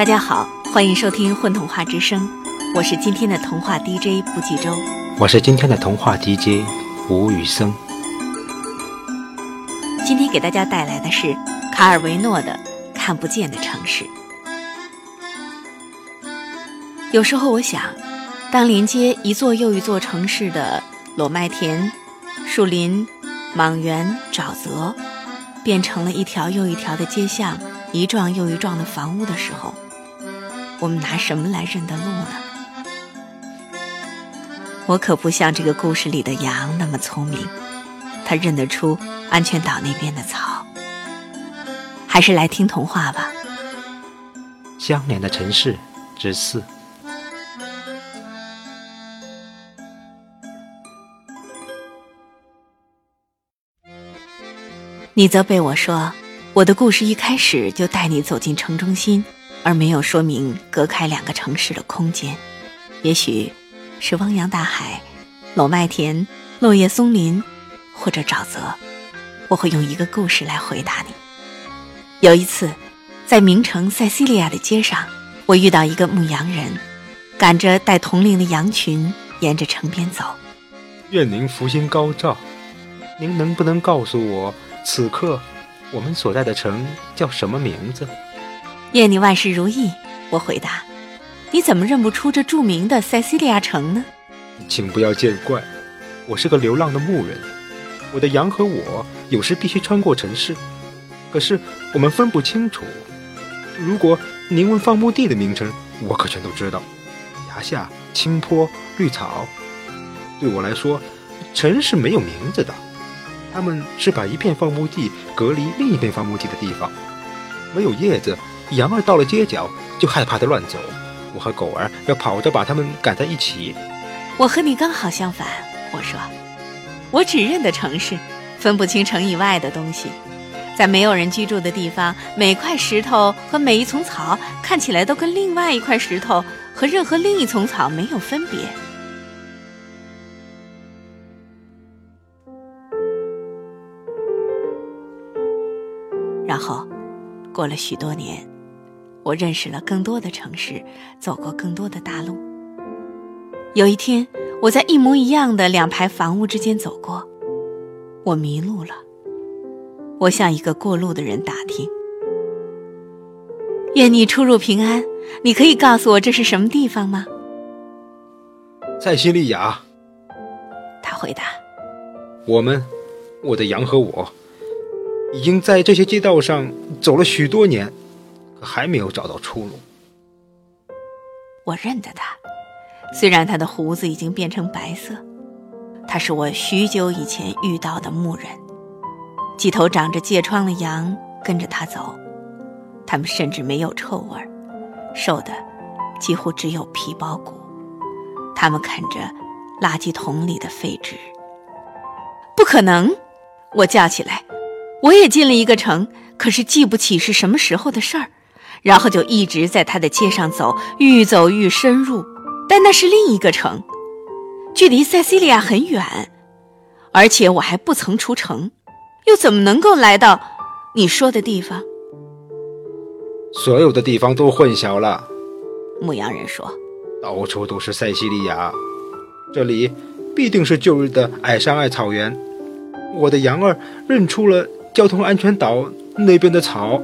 大家好，欢迎收听《混童话之声》，我是今天的童话 DJ 不计周，我是今天的童话 DJ 吴雨生。今天给大家带来的是卡尔维诺的《看不见的城市》。有时候我想，当连接一座又一座城市的裸麦田、树林、莽原、沼泽，变成了一条又一条的街巷，一幢又一幢的房屋的时候，我们拿什么来认得路呢？我可不像这个故事里的羊那么聪明，它认得出安全岛那边的草。还是来听童话吧，《相连的城市之四》。你责备我说，我的故事一开始就带你走进城中心，而没有说明隔开两个城市的空间。也许是汪洋大海、裸麦田、落叶松林，或者沼泽。我会用一个故事来回答你。有一次，在名城塞西利亚的街上，我遇到一个牧羊人，赶着带同龄的羊群沿着城边走。愿您福星高照。您能不能告诉我？此刻，我们所在的城叫什么名字？愿你万事如意。我回答。你怎么认不出这著名的塞西利亚城呢？请不要见怪，我是个流浪的牧人。我的羊和我有时必须穿过城市，可是我们分不清楚。如果您问放牧地的名称，我可全都知道：崖下、青坡、绿草。对我来说，城是没有名字的。他们是把一片放牧地隔离另一片放牧地的地方，没有叶子，羊儿到了街角就害怕的乱走，我和狗儿要跑着把它们赶在一起。我和你刚好相反，我说，我只认得城市，分不清城以外的东西。在没有人居住的地方，每块石头和每一丛草看起来都跟另外一块石头和任何另一丛草没有分别。然后，过了许多年，我认识了更多的城市，走过更多的大路。有一天，我在一模一样的两排房屋之间走过，我迷路了。我向一个过路的人打听：“愿你出入平安，你可以告诉我这是什么地方吗？”塞西利亚，他回答：“我们，我的羊和我。”已经在这些街道上走了许多年，可还没有找到出路。我认得他，虽然他的胡子已经变成白色，他是我许久以前遇到的牧人。几头长着疥疮的羊跟着他走，他们甚至没有臭味，瘦的几乎只有皮包骨。他们啃着垃圾桶里的废纸。不可能！我叫起来。我也进了一个城，可是记不起是什么时候的事儿，然后就一直在他的街上走，愈走愈深入。但那是另一个城，距离塞西利亚很远，而且我还不曾出城，又怎么能够来到你说的地方？所有的地方都混淆了，牧羊人说：“到处都是塞西利亚，这里必定是旧日的矮山艾草原。我的羊儿认出了。”交通安全岛那边的草，